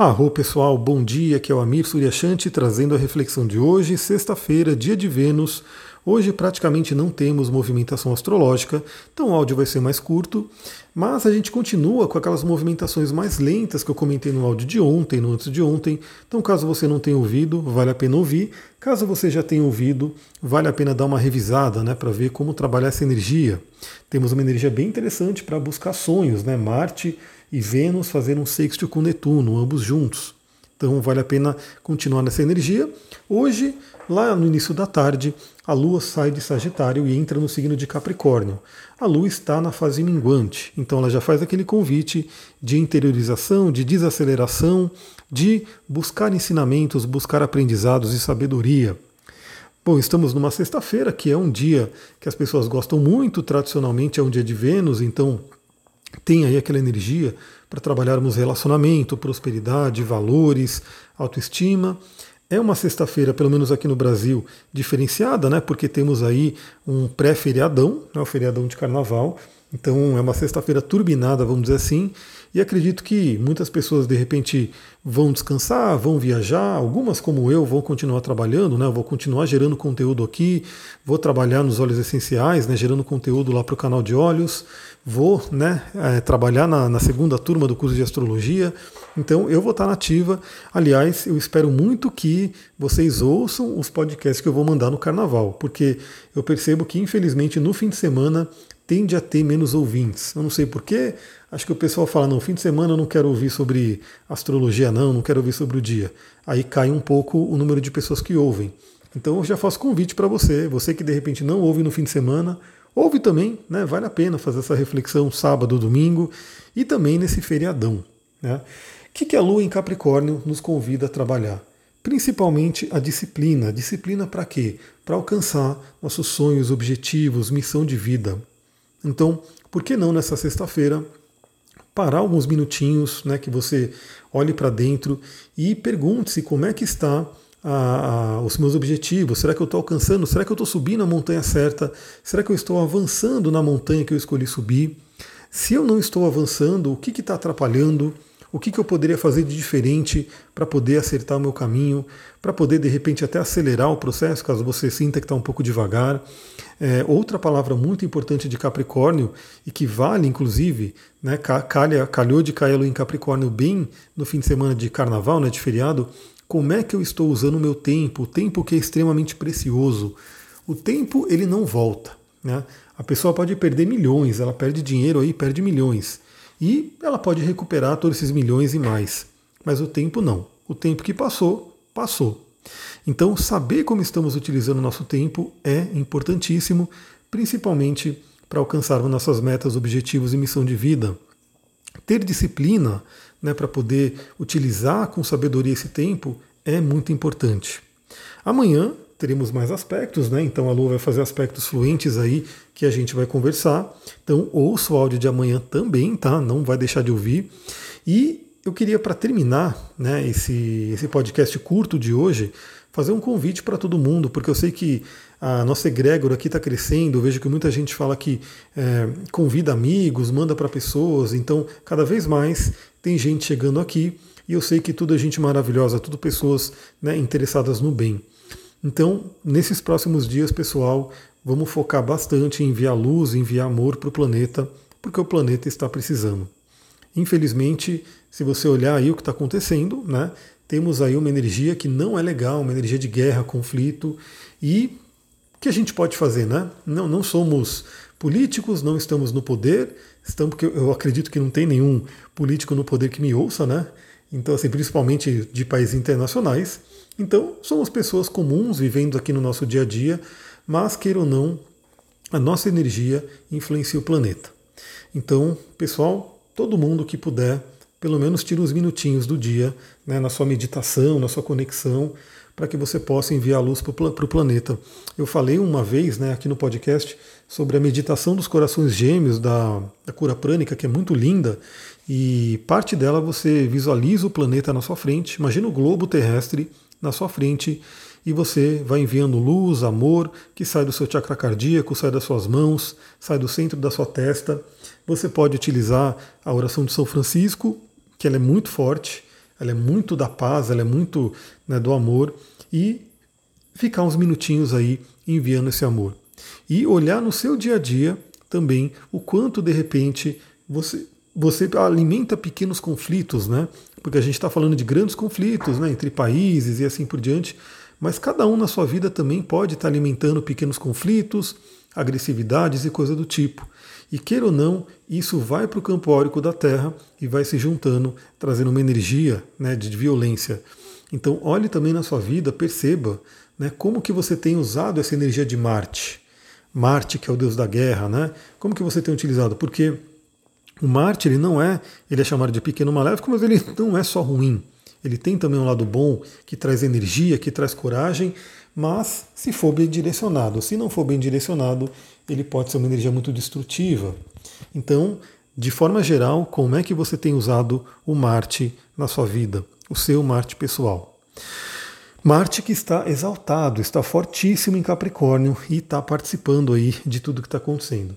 Arro pessoal, bom dia, aqui é o Amir Suryashanti trazendo a reflexão de hoje, sexta-feira, dia de Vênus. Hoje praticamente não temos movimentação astrológica, então o áudio vai ser mais curto, mas a gente continua com aquelas movimentações mais lentas que eu comentei no áudio de ontem, no antes de ontem. Então, caso você não tenha ouvido, vale a pena ouvir. Caso você já tenha ouvido, vale a pena dar uma revisada, né, para ver como trabalhar essa energia. Temos uma energia bem interessante para buscar sonhos, né? Marte e Vênus fazendo um sexto com Netuno, ambos juntos. Então vale a pena continuar nessa energia. Hoje, lá no início da tarde, a Lua sai de Sagitário e entra no signo de Capricórnio. A Lua está na fase minguante, então ela já faz aquele convite de interiorização, de desaceleração, de buscar ensinamentos, buscar aprendizados e sabedoria. Bom, estamos numa sexta-feira, que é um dia que as pessoas gostam muito, tradicionalmente é um dia de Vênus, então tem aí aquela energia para trabalharmos relacionamento, prosperidade, valores, autoestima. É uma sexta-feira, pelo menos aqui no Brasil, diferenciada, né? Porque temos aí um pré-feriadão, né, o feriadão de carnaval. Então é uma sexta-feira turbinada, vamos dizer assim, e acredito que muitas pessoas de repente vão descansar, vão viajar, algumas como eu vão continuar trabalhando, né? Eu vou continuar gerando conteúdo aqui, vou trabalhar nos óleos essenciais, né? Gerando conteúdo lá para o canal de óleos, vou né, é, trabalhar na, na, segunda turma do curso de astrologia. Então eu vou estar nativa. Aliás, eu espero muito que vocês ouçam os podcasts que eu vou mandar no carnaval, porque eu percebo que infelizmente no fim de semana tende a ter menos ouvintes. Eu não sei porquê, acho que o pessoal fala, não, fim de semana eu não quero ouvir sobre astrologia, não, não quero ouvir sobre o dia. Aí cai um pouco o número de pessoas que ouvem. Então eu já faço convite para você, você que de repente não ouve no fim de semana, ouve também, né? Vale a pena fazer essa reflexão sábado, domingo e também nesse feriadão. Né? O que, que a Lua em Capricórnio nos convida a trabalhar? Principalmente a disciplina. Disciplina para quê? Para alcançar nossos sonhos, objetivos, missão de vida. Então, por que não nessa sexta-feira parar alguns minutinhos, né, que você olhe para dentro e pergunte-se como é que está a, a, os meus objetivos. Será que eu estou alcançando? Será que eu estou subindo a montanha certa? Será que eu estou avançando na montanha que eu escolhi subir? Se eu não estou avançando, o que está atrapalhando? O que, que eu poderia fazer de diferente para poder acertar o meu caminho, para poder de repente até acelerar o processo, caso você sinta que está um pouco devagar. É, outra palavra muito importante de Capricórnio e que vale inclusive, né, calha, calhou de cair em Capricórnio bem no fim de semana de carnaval, né, de feriado, como é que eu estou usando o meu tempo, o tempo que é extremamente precioso. O tempo ele não volta. Né? A pessoa pode perder milhões, ela perde dinheiro aí, perde milhões. E ela pode recuperar todos esses milhões e mais. Mas o tempo não. O tempo que passou, passou. Então, saber como estamos utilizando o nosso tempo é importantíssimo, principalmente para alcançarmos nossas metas, objetivos e missão de vida. Ter disciplina né, para poder utilizar com sabedoria esse tempo é muito importante. Amanhã teremos mais aspectos, né? Então a Lua vai fazer aspectos fluentes aí que a gente vai conversar. Então ouça o áudio de amanhã também, tá? Não vai deixar de ouvir. E eu queria, para terminar né, esse, esse podcast curto de hoje, fazer um convite para todo mundo, porque eu sei que a nossa egrégora aqui está crescendo, eu vejo que muita gente fala que é, convida amigos, manda para pessoas, então cada vez mais tem gente chegando aqui e eu sei que tudo é gente maravilhosa, tudo pessoas né, interessadas no bem. Então, nesses próximos dias, pessoal, vamos focar bastante em enviar luz, enviar amor para o planeta, porque o planeta está precisando. Infelizmente, se você olhar aí o que está acontecendo, né, temos aí uma energia que não é legal, uma energia de guerra, conflito, e o que a gente pode fazer, né? Não, não somos políticos, não estamos no poder, estamos porque eu acredito que não tem nenhum político no poder que me ouça, né? Então, assim, principalmente de países internacionais. Então, somos pessoas comuns vivendo aqui no nosso dia a dia, mas, queira ou não, a nossa energia influencia o planeta. Então, pessoal, todo mundo que puder, pelo menos tire uns minutinhos do dia né, na sua meditação, na sua conexão, para que você possa enviar luz para o planeta. Eu falei uma vez né, aqui no podcast sobre a meditação dos corações gêmeos da, da cura prânica, que é muito linda, e parte dela você visualiza o planeta na sua frente, imagina o globo terrestre na sua frente e você vai enviando luz, amor, que sai do seu chakra cardíaco, sai das suas mãos, sai do centro da sua testa. Você pode utilizar a oração de São Francisco, que ela é muito forte. ela é muito da paz, ela é muito né, do amor e ficar uns minutinhos aí enviando esse amor. E olhar no seu dia a dia também o quanto de repente você, você alimenta pequenos conflitos, né? Porque a gente está falando de grandes conflitos né, entre países e assim por diante, mas cada um na sua vida também pode estar tá alimentando pequenos conflitos, agressividades e coisa do tipo. E queira ou não, isso vai para o campo órico da Terra e vai se juntando, trazendo uma energia né, de violência. Então olhe também na sua vida, perceba né, como que você tem usado essa energia de Marte. Marte, que é o deus da guerra, né? Como que você tem utilizado? Porque o Marte ele não é, ele é chamado de pequeno maléfico, mas ele não é só ruim. Ele tem também um lado bom, que traz energia, que traz coragem, mas se for bem direcionado. Se não for bem direcionado, ele pode ser uma energia muito destrutiva. Então, de forma geral, como é que você tem usado o Marte na sua vida, o seu Marte pessoal? Marte que está exaltado, está fortíssimo em Capricórnio e está participando aí de tudo que está acontecendo.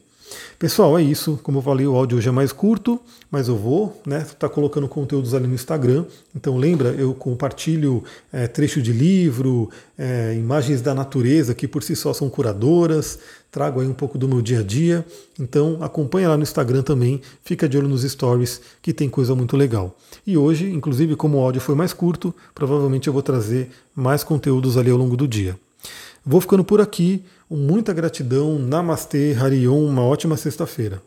Pessoal, é isso. Como eu falei, o áudio hoje é mais curto, mas eu vou né, tá colocando conteúdos ali no Instagram. Então lembra, eu compartilho é, trecho de livro, é, imagens da natureza que por si só são curadoras, trago aí um pouco do meu dia a dia. Então acompanha lá no Instagram também, fica de olho nos stories que tem coisa muito legal. E hoje, inclusive, como o áudio foi mais curto, provavelmente eu vou trazer mais conteúdos ali ao longo do dia. Vou ficando por aqui. Muita gratidão. Namastê, Harion. Uma ótima sexta-feira.